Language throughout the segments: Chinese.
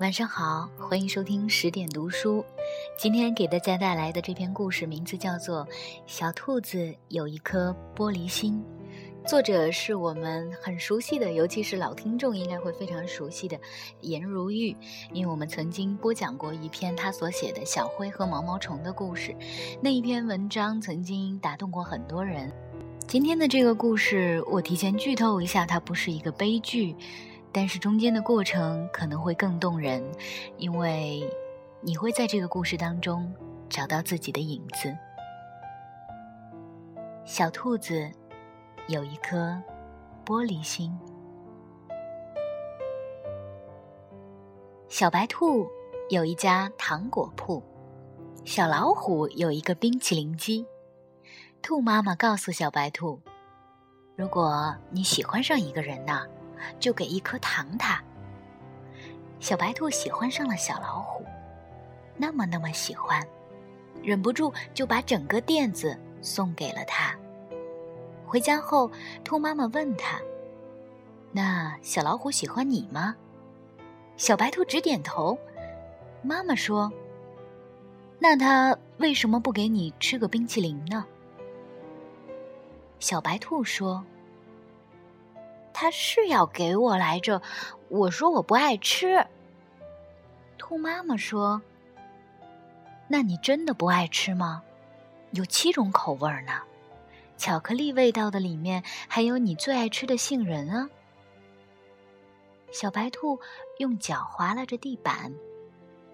晚上好，欢迎收听十点读书。今天给大家带来的这篇故事名字叫做《小兔子有一颗玻璃心》，作者是我们很熟悉的，尤其是老听众应该会非常熟悉的颜如玉，因为我们曾经播讲过一篇他所写的小灰和毛毛虫的故事，那一篇文章曾经打动过很多人。今天的这个故事，我提前剧透一下，它不是一个悲剧。但是中间的过程可能会更动人，因为你会在这个故事当中找到自己的影子。小兔子有一颗玻璃心，小白兔有一家糖果铺，小老虎有一个冰淇淋机。兔妈妈告诉小白兔：“如果你喜欢上一个人呢？”就给一颗糖他。小白兔喜欢上了小老虎，那么那么喜欢，忍不住就把整个垫子送给了他。回家后，兔妈妈问他：“那小老虎喜欢你吗？”小白兔直点头。妈妈说：“那他为什么不给你吃个冰淇淋呢？”小白兔说。他是要给我来着，我说我不爱吃。兔妈妈说：“那你真的不爱吃吗？有七种口味呢，巧克力味道的里面还有你最爱吃的杏仁啊。”小白兔用脚划拉着地板，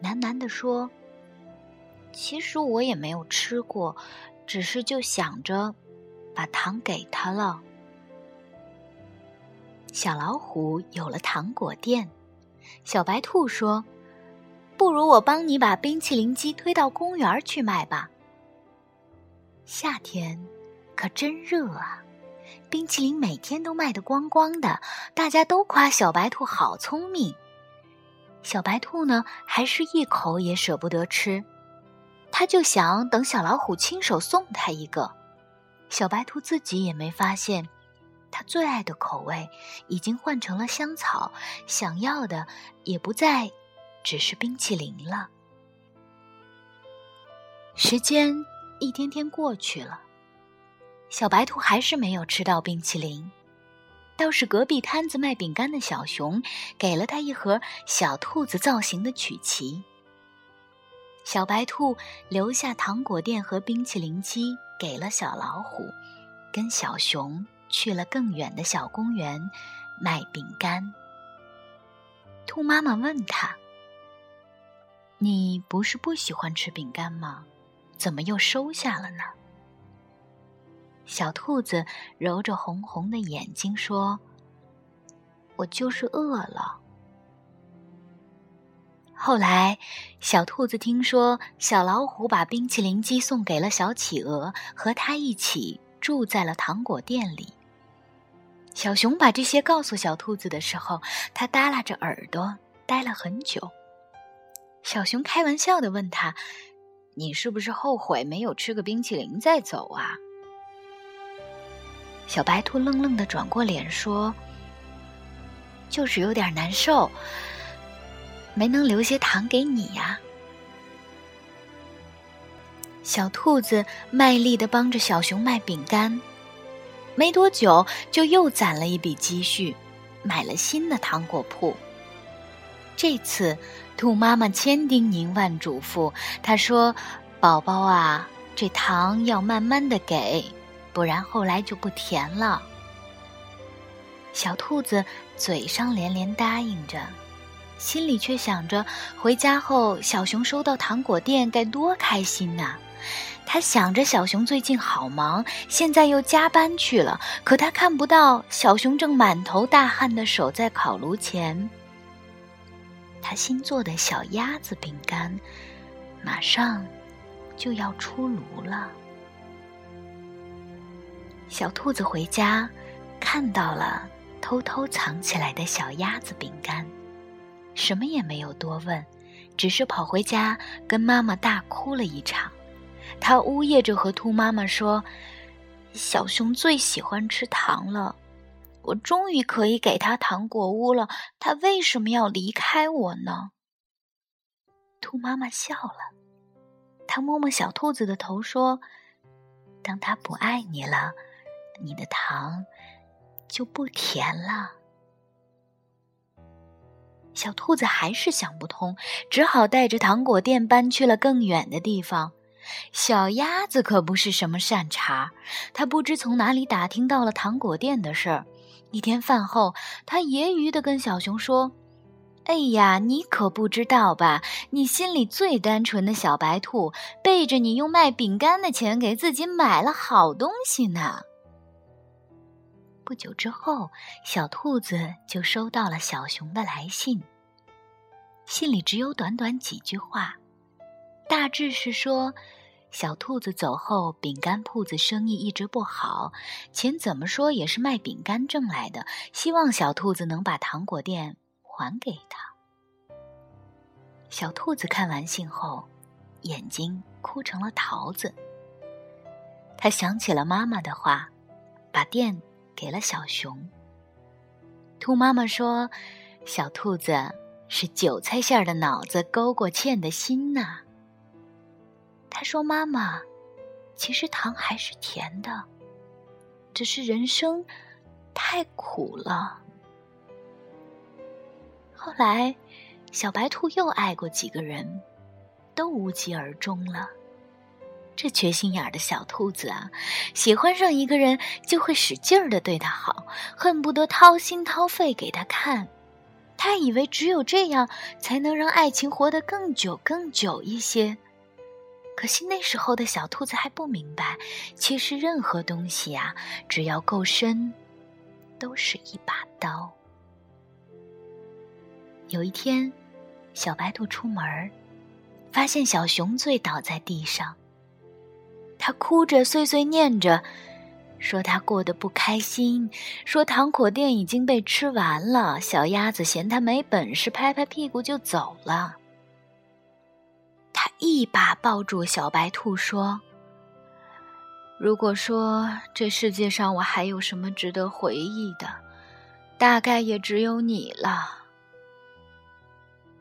喃喃地说：“其实我也没有吃过，只是就想着把糖给他了。”小老虎有了糖果店，小白兔说：“不如我帮你把冰淇淋机推到公园去卖吧。”夏天可真热啊，冰淇淋每天都卖得光光的，大家都夸小白兔好聪明。小白兔呢，还是一口也舍不得吃，他就想等小老虎亲手送他一个。小白兔自己也没发现。他最爱的口味已经换成了香草，想要的也不再只是冰淇淋了。时间一天天过去了，小白兔还是没有吃到冰淇淋。倒是隔壁摊子卖饼干的小熊给了他一盒小兔子造型的曲奇。小白兔留下糖果店和冰淇淋机给了小老虎，跟小熊。去了更远的小公园卖饼干。兔妈妈问他：“你不是不喜欢吃饼干吗？怎么又收下了呢？”小兔子揉着红红的眼睛说：“我就是饿了。”后来，小兔子听说小老虎把冰淇淋机送给了小企鹅，和他一起住在了糖果店里。小熊把这些告诉小兔子的时候，它耷拉着耳朵，呆了很久。小熊开玩笑的问他：“你是不是后悔没有吃个冰淇淋再走啊？”小白兔愣愣的转过脸说：“就是有点难受，没能留些糖给你呀。”小兔子卖力的帮着小熊卖饼干。没多久，就又攒了一笔积蓄，买了新的糖果铺。这次，兔妈妈千叮咛万嘱咐，她说：“宝宝啊，这糖要慢慢的给，不然后来就不甜了。”小兔子嘴上连连答应着，心里却想着回家后小熊收到糖果店该多开心呐。他想着小熊最近好忙，现在又加班去了。可他看不到小熊正满头大汗的守在烤炉前。他新做的小鸭子饼干，马上就要出炉了。小兔子回家，看到了偷偷藏起来的小鸭子饼干，什么也没有多问，只是跑回家跟妈妈大哭了一场。他呜咽着和兔妈妈说：“小熊最喜欢吃糖了，我终于可以给他糖果屋了。他为什么要离开我呢？”兔妈妈笑了，她摸摸小兔子的头说：“当他不爱你了，你的糖就不甜了。”小兔子还是想不通，只好带着糖果店搬去了更远的地方。小鸭子可不是什么善茬，它不知从哪里打听到了糖果店的事儿。一天饭后，它揶揄地跟小熊说：“哎呀，你可不知道吧？你心里最单纯的小白兔，背着你用卖饼干的钱给自己买了好东西呢。”不久之后，小兔子就收到了小熊的来信。信里只有短短几句话，大致是说，小兔子走后，饼干铺子生意一直不好，钱怎么说也是卖饼干挣来的，希望小兔子能把糖果店还给他。小兔子看完信后，眼睛哭成了桃子。他想起了妈妈的话，把店。给了小熊。兔妈妈说：“小兔子是韭菜馅的脑子勾过芡的心呐。”他说：“妈妈，其实糖还是甜的，只是人生太苦了。”后来，小白兔又爱过几个人，都无疾而终了。这缺心眼儿的小兔子啊，喜欢上一个人就会使劲儿的对他好，恨不得掏心掏肺给他看。他以为只有这样才能让爱情活得更久更久一些。可惜那时候的小兔子还不明白，其实任何东西呀，只要够深，都是一把刀。有一天，小白兔出门，发现小熊醉倒在地上。他哭着碎碎念着，说他过得不开心，说糖果店已经被吃完了。小鸭子嫌他没本事，拍拍屁股就走了。他一把抱住小白兔，说：“如果说这世界上我还有什么值得回忆的，大概也只有你了。”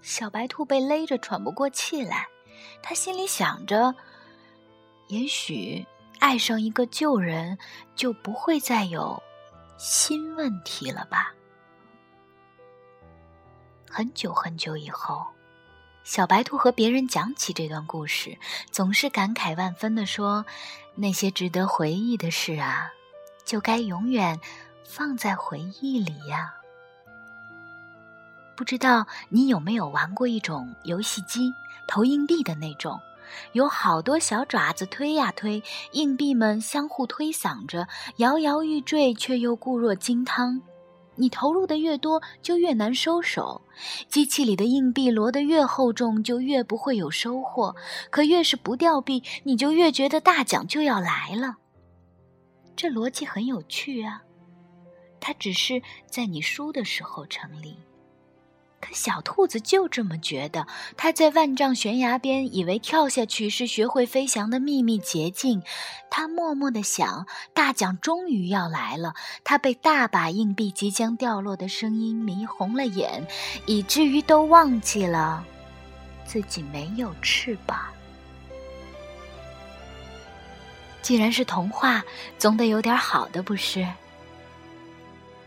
小白兔被勒着喘不过气来，他心里想着。也许爱上一个旧人，就不会再有新问题了吧？很久很久以后，小白兔和别人讲起这段故事，总是感慨万分的说：“那些值得回忆的事啊，就该永远放在回忆里呀。”不知道你有没有玩过一种游戏机，投硬币的那种？有好多小爪子推呀推，硬币们相互推搡着，摇摇欲坠，却又固若金汤。你投入的越多，就越难收手。机器里的硬币摞得越厚重，就越不会有收获。可越是不掉币，你就越觉得大奖就要来了。这逻辑很有趣啊，它只是在你输的时候成立。可小兔子就这么觉得，它在万丈悬崖边，以为跳下去是学会飞翔的秘密捷径。它默默地想，大奖终于要来了。它被大把硬币即将掉落的声音迷红了眼，以至于都忘记了自己没有翅膀。既然是童话，总得有点好的，不是？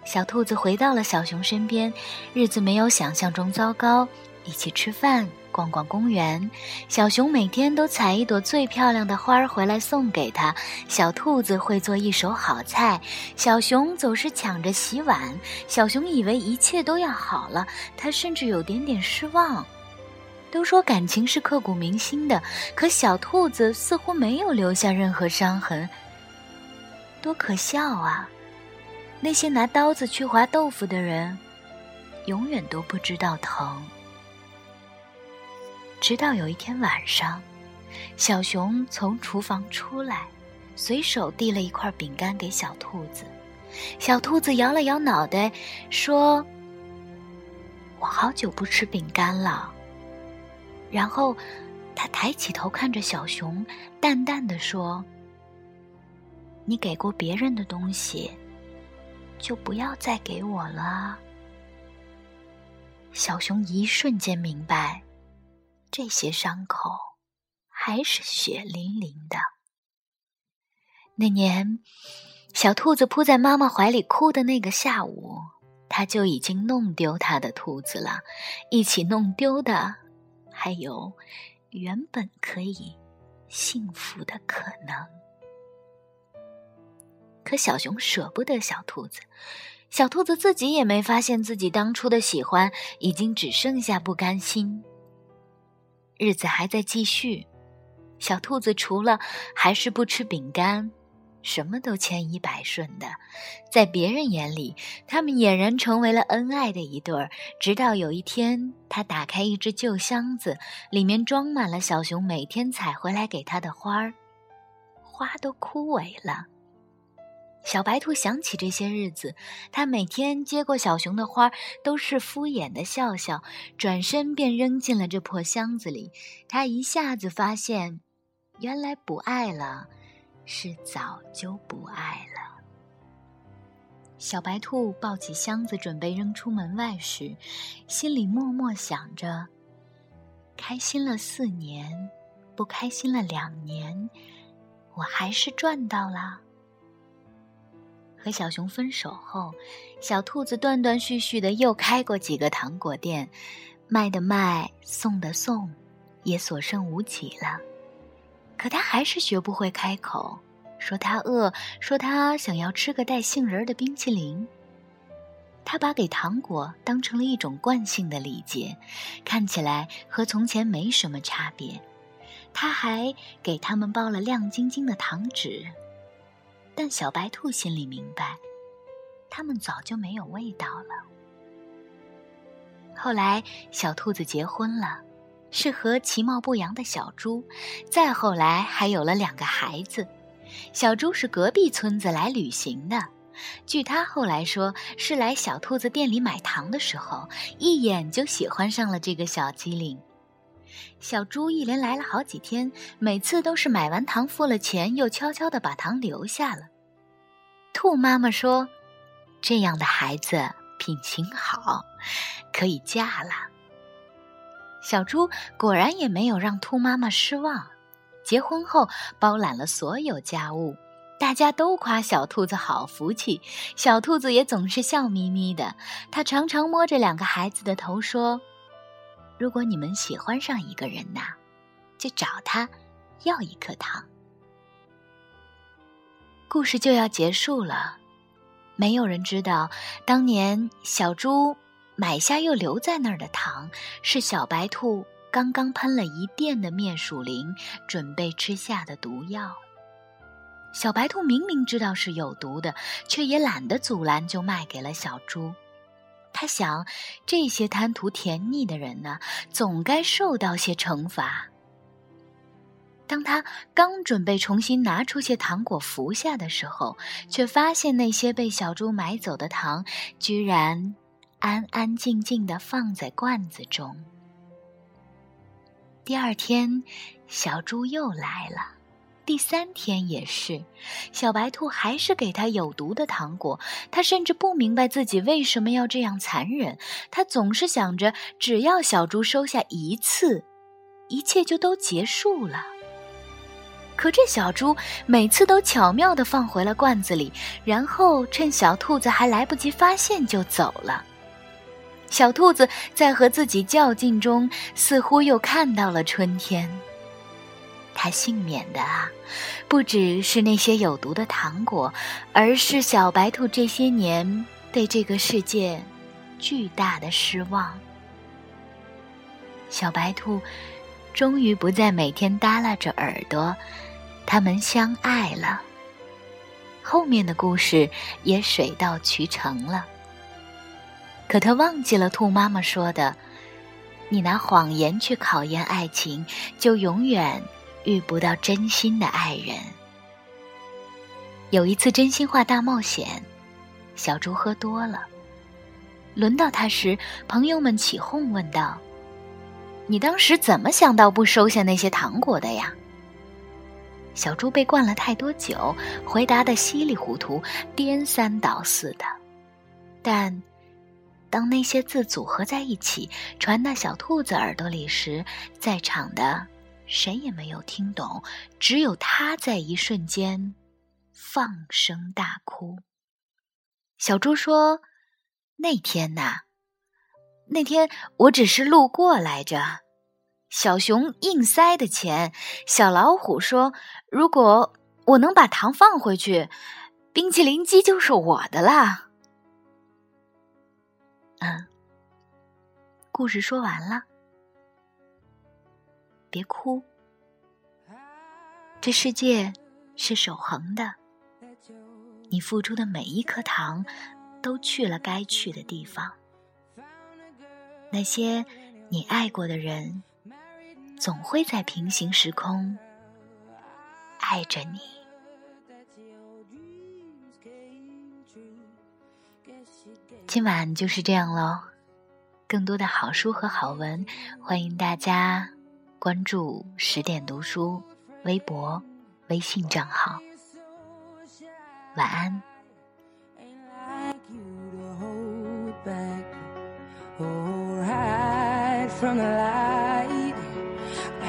小兔子回到了小熊身边，日子没有想象中糟糕。一起吃饭，逛逛公园。小熊每天都采一朵最漂亮的花儿回来送给他。小兔子会做一手好菜，小熊总是抢着洗碗。小熊以为一切都要好了，他甚至有点点失望。都说感情是刻骨铭心的，可小兔子似乎没有留下任何伤痕，多可笑啊！那些拿刀子去划豆腐的人，永远都不知道疼。直到有一天晚上，小熊从厨房出来，随手递了一块饼干给小兔子。小兔子摇了摇脑袋，说：“我好久不吃饼干了。”然后，他抬起头看着小熊，淡淡的说：“你给过别人的东西。”就不要再给我了。小熊一瞬间明白，这些伤口还是血淋淋的。那年，小兔子扑在妈妈怀里哭的那个下午，它就已经弄丢它的兔子了。一起弄丢的，还有原本可以幸福的可能。可小熊舍不得小兔子，小兔子自己也没发现自己当初的喜欢已经只剩下不甘心。日子还在继续，小兔子除了还是不吃饼干。什么都千依百顺的，在别人眼里，他们俨然成为了恩爱的一对儿。直到有一天，他打开一只旧箱子，里面装满了小熊每天采回来给他的花儿，花都枯萎了。小白兔想起这些日子，他每天接过小熊的花，都是敷衍的笑笑，转身便扔进了这破箱子里。他一下子发现，原来不爱了。是早就不爱了。小白兔抱起箱子准备扔出门外时，心里默默想着：开心了四年，不开心了两年，我还是赚到了。和小熊分手后，小兔子断断续续的又开过几个糖果店，卖的卖，送的送，也所剩无几了。可他还是学不会开口，说他饿，说他想要吃个带杏仁的冰淇淋。他把给糖果当成了一种惯性的礼节，看起来和从前没什么差别。他还给他们包了亮晶晶的糖纸，但小白兔心里明白，它们早就没有味道了。后来，小兔子结婚了。是和其貌不扬的小猪，再后来还有了两个孩子。小猪是隔壁村子来旅行的，据他后来说，是来小兔子店里买糖的时候，一眼就喜欢上了这个小机灵。小猪一连来了好几天，每次都是买完糖付了钱，又悄悄地把糖留下了。兔妈妈说：“这样的孩子品行好，可以嫁了。”小猪果然也没有让兔妈妈失望，结婚后包揽了所有家务，大家都夸小兔子好福气，小兔子也总是笑眯眯的。他常常摸着两个孩子的头说：“如果你们喜欢上一个人呐，就找他要一颗糖。”故事就要结束了，没有人知道当年小猪。买下又留在那儿的糖，是小白兔刚刚喷了一遍的灭鼠灵，准备吃下的毒药。小白兔明明知道是有毒的，却也懒得阻拦，就卖给了小猪。他想，这些贪图甜腻的人呢，总该受到些惩罚。当他刚准备重新拿出些糖果服下的时候，却发现那些被小猪买走的糖，居然……安安静静的放在罐子中。第二天，小猪又来了，第三天也是，小白兔还是给他有毒的糖果。他甚至不明白自己为什么要这样残忍。他总是想着，只要小猪收下一次，一切就都结束了。可这小猪每次都巧妙的放回了罐子里，然后趁小兔子还来不及发现就走了。小兔子在和自己较劲中，似乎又看到了春天。它幸免的啊，不只是那些有毒的糖果，而是小白兔这些年对这个世界巨大的失望。小白兔终于不再每天耷拉着耳朵，他们相爱了。后面的故事也水到渠成了。可他忘记了兔妈妈说的：“你拿谎言去考验爱情，就永远遇不到真心的爱人。”有一次真心话大冒险，小猪喝多了，轮到他时，朋友们起哄问道：“你当时怎么想到不收下那些糖果的呀？”小猪被灌了太多酒，回答的稀里糊涂、颠三倒四的，但。当那些字组合在一起，传到小兔子耳朵里时，在场的谁也没有听懂，只有他在一瞬间放声大哭。小猪说：“那天呐，那天我只是路过来着。”小熊硬塞的钱，小老虎说：“如果我能把糖放回去，冰淇淋机就是我的啦。”嗯，故事说完了，别哭。这世界是守恒的，你付出的每一颗糖都去了该去的地方。那些你爱过的人。总会在平行时空爱着你。今晚就是这样喽。更多的好书和好文，欢迎大家关注十点读书微博、微信账号。晚安。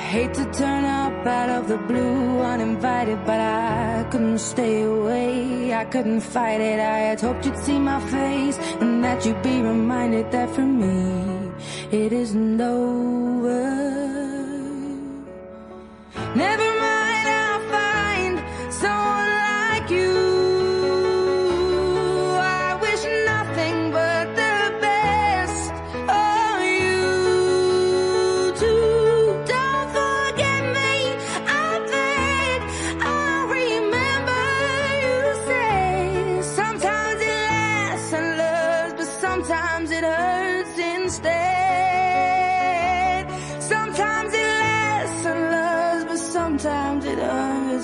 hate to turn up out of the blue uninvited, but I couldn't stay away. I couldn't fight it. I had hoped you'd see my face and that you'd be reminded that for me it isn't over. Never